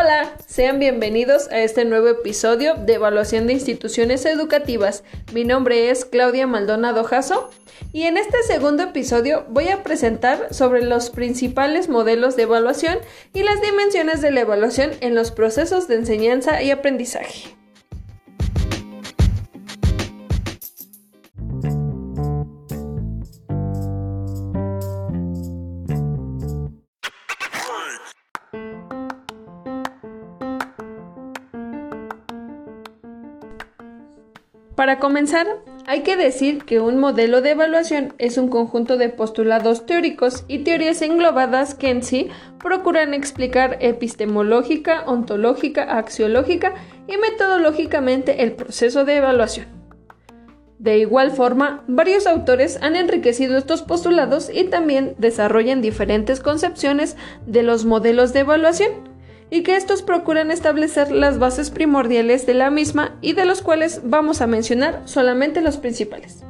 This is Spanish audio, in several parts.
Hola, sean bienvenidos a este nuevo episodio de Evaluación de Instituciones Educativas. Mi nombre es Claudia Maldonado Jasso y en este segundo episodio voy a presentar sobre los principales modelos de evaluación y las dimensiones de la evaluación en los procesos de enseñanza y aprendizaje. Para comenzar, hay que decir que un modelo de evaluación es un conjunto de postulados teóricos y teorías englobadas que en sí procuran explicar epistemológica, ontológica, axiológica y metodológicamente el proceso de evaluación. De igual forma, varios autores han enriquecido estos postulados y también desarrollan diferentes concepciones de los modelos de evaluación, y que estos procuran establecer las bases primordiales de la misma y de los cuales vamos a mencionar solamente los principales.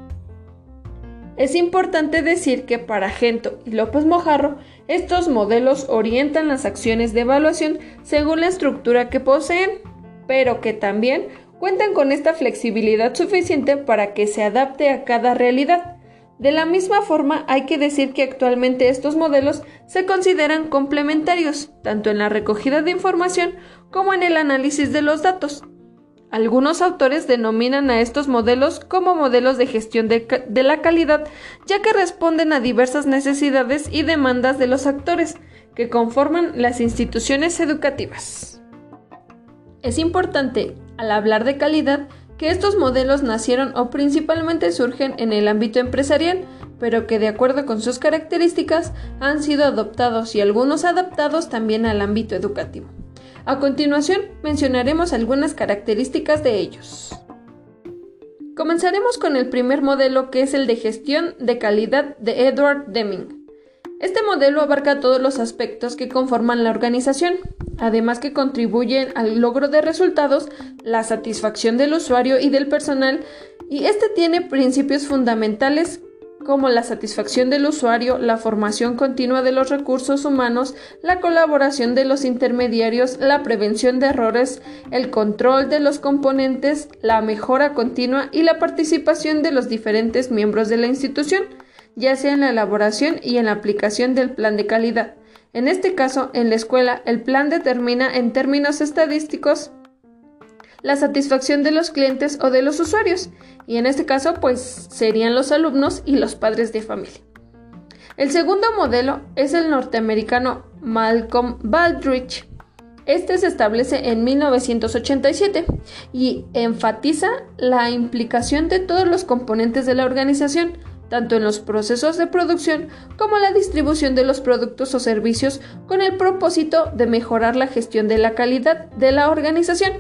Es importante decir que para Gento y López Mojarro, estos modelos orientan las acciones de evaluación según la estructura que poseen, pero que también cuentan con esta flexibilidad suficiente para que se adapte a cada realidad, de la misma forma, hay que decir que actualmente estos modelos se consideran complementarios, tanto en la recogida de información como en el análisis de los datos. Algunos autores denominan a estos modelos como modelos de gestión de, la calidad, ya que responden a diversas necesidades y demandas de los actores que conforman las instituciones educativas. Es importante, al hablar de calidad, que estos modelos nacieron o principalmente surgen en el ámbito empresarial, pero que de acuerdo con sus características han sido adoptados y algunos adaptados también al ámbito educativo. A continuación mencionaremos algunas características de ellos. Comenzaremos con el primer modelo que es el de gestión de calidad de Edward Deming. Este modelo abarca todos los aspectos que conforman la organización, además que contribuyen al logro de resultados, la satisfacción del usuario y del personal, y este tiene principios fundamentales como la satisfacción del usuario, la formación continua de los recursos humanos, la colaboración de los intermediarios, la prevención de errores, el control de los componentes, la mejora continua y la participación de los diferentes miembros de la institución ya sea en la elaboración y en la aplicación del plan de calidad. En este caso, en la escuela, el plan determina en términos estadísticos la satisfacción de los clientes o de los usuarios, y en este caso, pues serían los alumnos y los padres de familia. El segundo modelo es el norteamericano Malcolm Baldrige. Este se establece en 1987 y enfatiza la implicación de todos los componentes de la organización, tanto en los procesos de producción como la distribución de los productos o servicios con el propósito de mejorar la gestión de la calidad de la organización,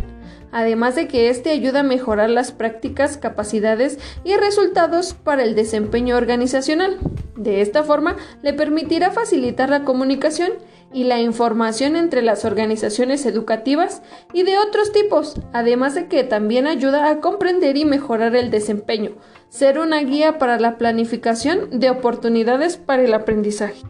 además de que éste ayuda a mejorar las prácticas, capacidades y resultados para el desempeño organizacional. De esta forma, le permitirá facilitar la comunicación y la información entre las organizaciones educativas y de otros tipos, además de que también ayuda a comprender y mejorar el desempeño, ser una guía para la planificación de oportunidades para el aprendizaje.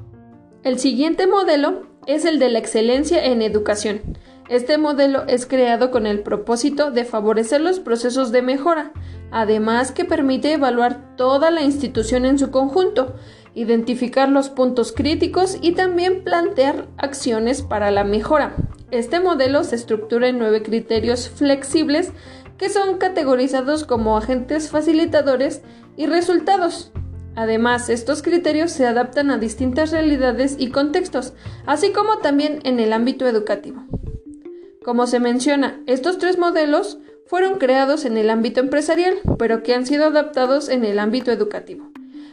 El siguiente modelo es el de la excelencia en educación. Este modelo es creado con el propósito de favorecer los procesos de mejora, además que permite evaluar toda la institución en su conjunto, identificar los puntos críticos y también plantear acciones para la mejora. Este modelo se estructura en nueve criterios flexibles que son categorizados como agentes facilitadores y resultados. Además, estos criterios se adaptan a distintas realidades y contextos, así como también en el ámbito educativo. Como se menciona, estos tres modelos fueron creados en el ámbito empresarial, pero que han sido adaptados en el ámbito educativo.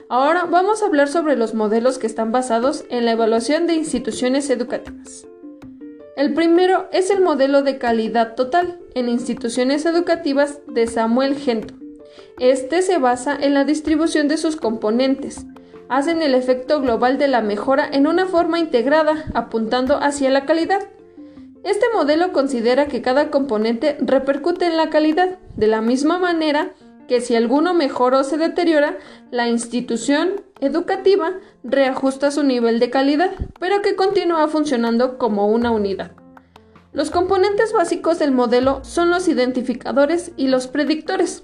Ahora vamos a hablar sobre los modelos que están basados en la evaluación de instituciones educativas. El primero es el modelo de calidad total en instituciones educativas de Samuel Gento. Este se basa en la distribución de sus componentes. Hacen el efecto global de la mejora en una forma integrada, apuntando hacia la calidad. Este modelo considera que cada componente repercute en la calidad, de la misma manera que si alguno mejora o se deteriora, la institución educativa reajusta su nivel de calidad, pero que continúa funcionando como una unidad. Los componentes básicos del modelo son los identificadores y los predictores.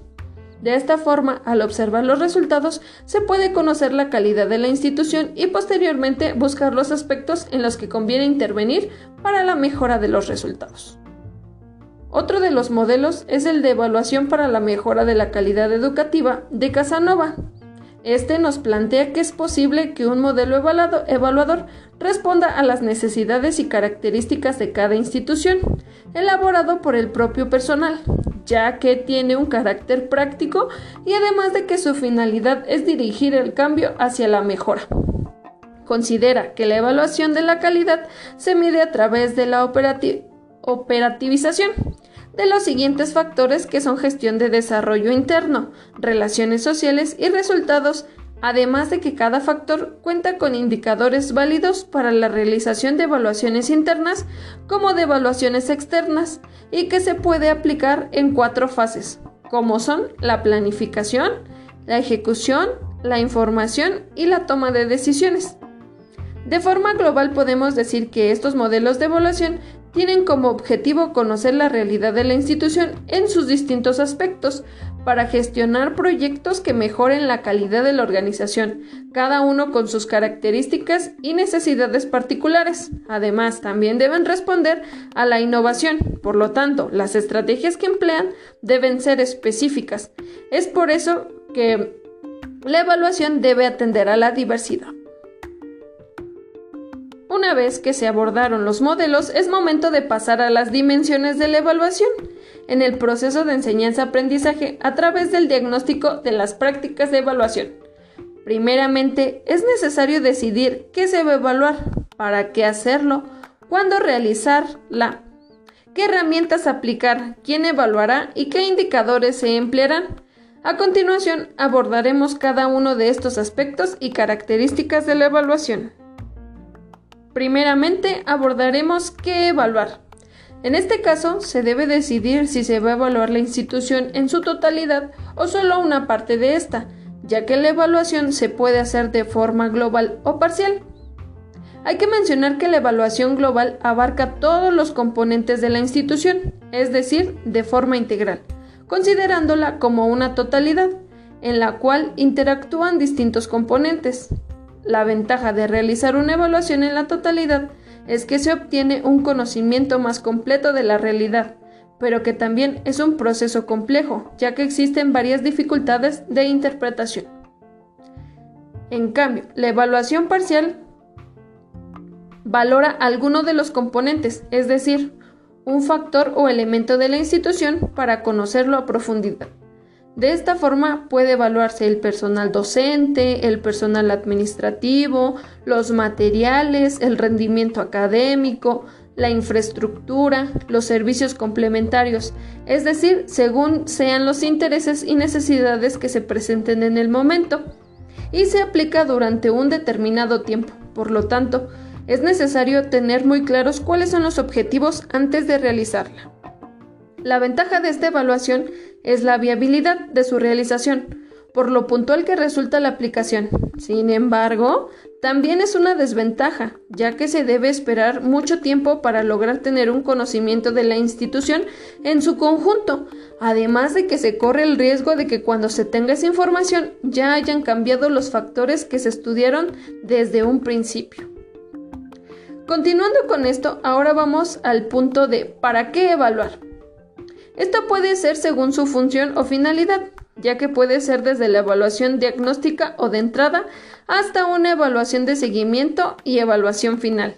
De esta forma, al observar los resultados, se puede conocer la calidad de la institución y posteriormente buscar los aspectos en los que conviene intervenir para la mejora de los resultados. Otro de los modelos es el de evaluación para la mejora de la calidad educativa de Casanova, este nos plantea que es posible que un modelo evaluador responda a las necesidades y características de cada institución, elaborado por el propio personal, ya que tiene un carácter práctico y además de que su finalidad es dirigir el cambio hacia la mejora. Considera que la evaluación de la calidad se mide a través de la operativización de los siguientes factores que son gestión de desarrollo interno, relaciones sociales y resultados, además de que cada factor cuenta con indicadores válidos para la realización de evaluaciones internas como de evaluaciones externas y que se puede aplicar en cuatro fases, como son la planificación, la ejecución, la información y la toma de decisiones. De forma global podemos decir que estos modelos de evaluación tienen como objetivo conocer la realidad de la institución en sus distintos aspectos para gestionar proyectos que mejoren la calidad de la organización, cada uno con sus características y necesidades particulares. Además, también deben responder a la innovación, por lo tanto, las estrategias que emplean deben ser específicas. Es por eso que la evaluación debe atender a la diversidad. Una vez que se abordaron los modelos, es momento de pasar a las dimensiones de la evaluación en el proceso de enseñanza-aprendizaje a través del diagnóstico de las prácticas de evaluación. Primeramente, es necesario decidir qué se va a evaluar, para qué hacerlo, cuándo realizarla, qué herramientas aplicar, quién evaluará y qué indicadores se emplearán. A continuación, abordaremos cada uno de estos aspectos y características de la evaluación. Primeramente abordaremos qué evaluar. En este caso, se debe decidir si se va a evaluar la institución en su totalidad o solo una parte de esta, ya que la evaluación se puede hacer de forma global o parcial. Hay que mencionar que la evaluación global abarca todos los componentes de la institución, es decir, de forma integral, considerándola como una totalidad, en la cual interactúan distintos componentes, la ventaja de realizar una evaluación en la totalidad es que se obtiene un conocimiento más completo de la realidad, pero que también es un proceso complejo, ya que existen varias dificultades de interpretación. En cambio, la evaluación parcial valora alguno de los componentes, es decir, un factor o elemento de la institución para conocerlo a profundidad. De esta forma puede evaluarse el personal docente, el personal administrativo, los materiales, el rendimiento académico, la infraestructura, los servicios complementarios, es decir, según sean los intereses y necesidades que se presenten en el momento, y se aplica durante un determinado tiempo. Por lo tanto, es necesario tener muy claros cuáles son los objetivos antes de realizarla. La ventaja de esta evaluación es la viabilidad de su realización, por lo puntual que resulta la aplicación. Sin embargo, también es una desventaja, ya que se debe esperar mucho tiempo para lograr tener un conocimiento de la institución en su conjunto, además de que se corre el riesgo de que cuando se tenga esa información ya hayan cambiado los factores que se estudiaron desde un principio. Continuando con esto, ahora vamos al punto de ¿para qué evaluar? Esto puede ser según su función o finalidad, ya que puede ser desde la evaluación diagnóstica o de entrada hasta una evaluación de seguimiento y evaluación final.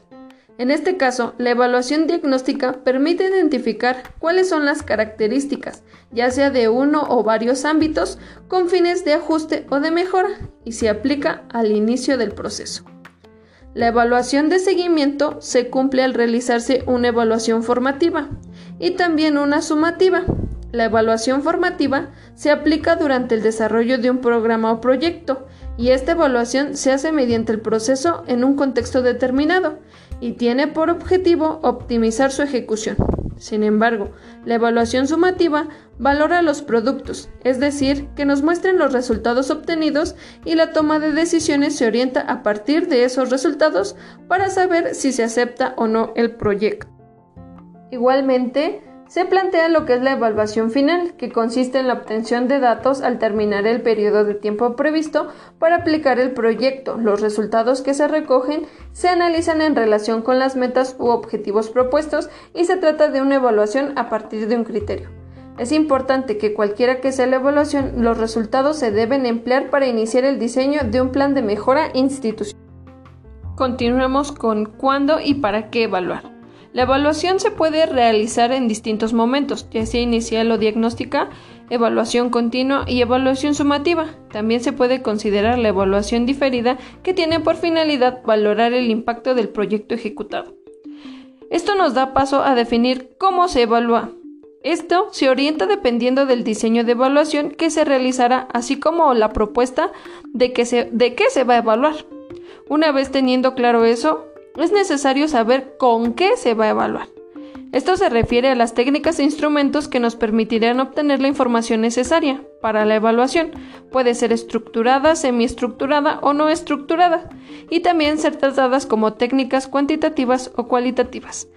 En este caso, la evaluación diagnóstica permite identificar cuáles son las características, ya sea de uno o varios ámbitos, con fines de ajuste o de mejora, y se aplica al inicio del proceso. La evaluación de seguimiento se cumple al realizarse una evaluación formativa y también una sumativa. La evaluación formativa se aplica durante el desarrollo de un programa o proyecto y esta evaluación se hace mediante el proceso en un contexto determinado y tiene por objetivo optimizar su ejecución. Sin embargo, la evaluación sumativa valora los productos, es decir, que nos muestren los resultados obtenidos y la toma de decisiones se orienta a partir de esos resultados para saber si se acepta o no el proyecto. Igualmente, se plantea lo que es la evaluación final, que consiste en la obtención de datos al terminar el periodo de tiempo previsto para aplicar el proyecto. Los resultados que se recogen se analizan en relación con las metas u objetivos propuestos y se trata de una evaluación a partir de un criterio. Es importante que cualquiera que sea la evaluación, los resultados se deben emplear para iniciar el diseño de un plan de mejora institucional. Continuemos con cuándo y para qué evaluar. La evaluación se puede realizar en distintos momentos, ya sea inicial o diagnóstica, evaluación continua y evaluación sumativa. También se puede considerar la evaluación diferida que tiene por finalidad valorar el impacto del proyecto ejecutado. Esto nos da paso a definir cómo se evalúa. Esto se orienta dependiendo del diseño de evaluación que se realizará, así como la propuesta de, qué se va a evaluar. Una vez teniendo claro eso, es necesario saber con qué se va a evaluar. Esto se refiere a las técnicas e instrumentos que nos permitirán obtener la información necesaria para la evaluación. Puede ser estructurada, semiestructurada o no estructurada, y también ser tratadas como técnicas cuantitativas o cualitativas.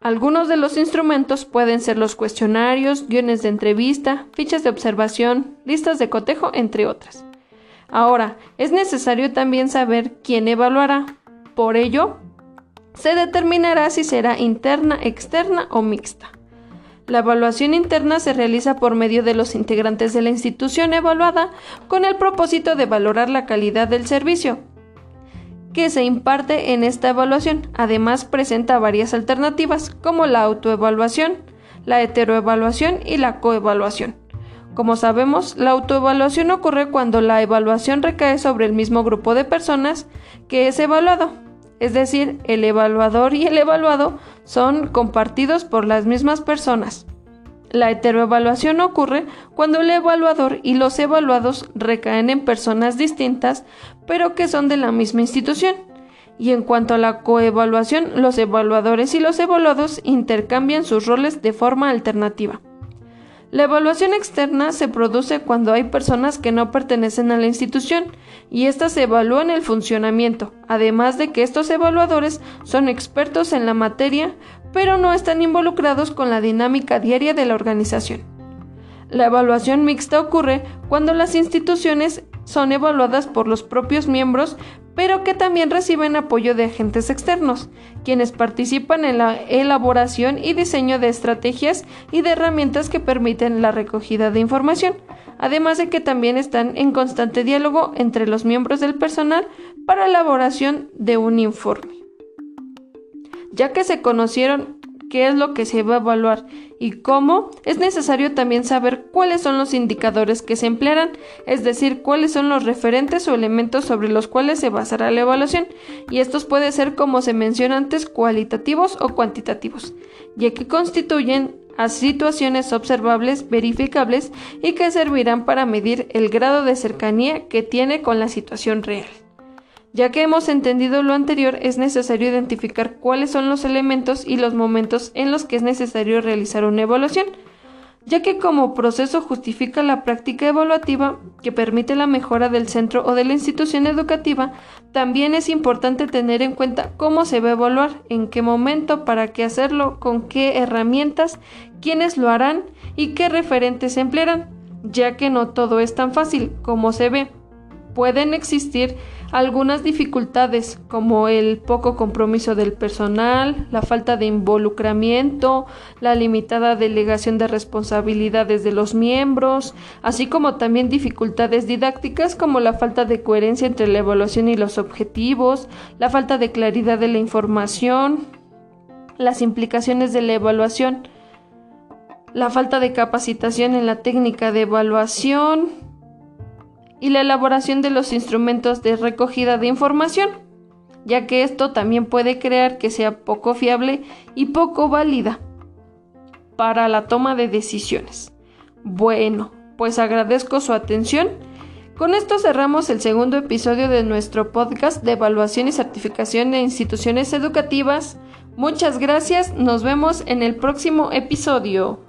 Algunos de los instrumentos pueden ser los cuestionarios, guiones de entrevista, fichas de observación, listas de cotejo, entre otras. Ahora, es necesario también saber quién evaluará. Por ello, se determinará si será interna, externa o mixta. La evaluación interna se realiza por medio de los integrantes de la institución evaluada con el propósito de valorar la calidad del servicio que se imparte en esta evaluación. Además, presenta varias alternativas como la autoevaluación, la heteroevaluación y la coevaluación. Como sabemos, la autoevaluación ocurre cuando la evaluación recae sobre el mismo grupo de personas que es evaluado, es decir, el evaluador y el evaluado son compartidos por las mismas personas. La heteroevaluación ocurre cuando el evaluador y los evaluados recaen en personas distintas, pero que son de la misma institución. Y en cuanto a la coevaluación, los evaluadores y los evaluados intercambian sus roles de forma alternativa. La evaluación externa se produce cuando hay personas que no pertenecen a la institución y éstas evalúan el funcionamiento, además de que estos evaluadores son expertos en la materia, pero no están involucrados con la dinámica diaria de la organización. La evaluación mixta ocurre cuando las instituciones son evaluadas por los propios miembros, pero que también reciben apoyo de agentes externos, quienes participan en la elaboración y diseño de estrategias y de herramientas que permiten la recogida de información, además de que también están en constante diálogo entre los miembros del personal para la elaboración de un informe. Ya que se conocieron qué es lo que se va a evaluar y cómo, es necesario también saber cuáles son los indicadores que se emplearán, es decir, cuáles son los referentes o elementos sobre los cuales se basará la evaluación, y estos pueden ser, como se menciona antes, cualitativos o cuantitativos, ya que constituyen a situaciones observables, verificables y que servirán para medir el grado de cercanía que tiene con la situación real. Ya que hemos entendido lo anterior, es necesario identificar cuáles son los elementos y los momentos en los que es necesario realizar una evaluación, ya que como proceso justifica la práctica evaluativa que permite la mejora del centro o de la institución educativa, también es importante tener en cuenta cómo se va a evaluar, en qué momento, para qué hacerlo, con qué herramientas, quiénes lo harán y qué referentes emplearán, ya que no todo es tan fácil como se ve. Pueden existir algunas dificultades como el poco compromiso del personal, la falta de involucramiento, la limitada delegación de responsabilidades de los miembros, así como también dificultades didácticas como la falta de coherencia entre la evaluación y los objetivos, la falta de claridad de la información, las implicaciones de la evaluación, la falta de capacitación en la técnica de evaluación, y la elaboración de los instrumentos de recogida de información, ya que esto también puede crear que sea poco fiable y poco válida para la toma de decisiones. Bueno, pues agradezco su atención. Con esto cerramos el segundo episodio de nuestro podcast de evaluación y certificación de instituciones educativas. Muchas gracias, nos vemos en el próximo episodio.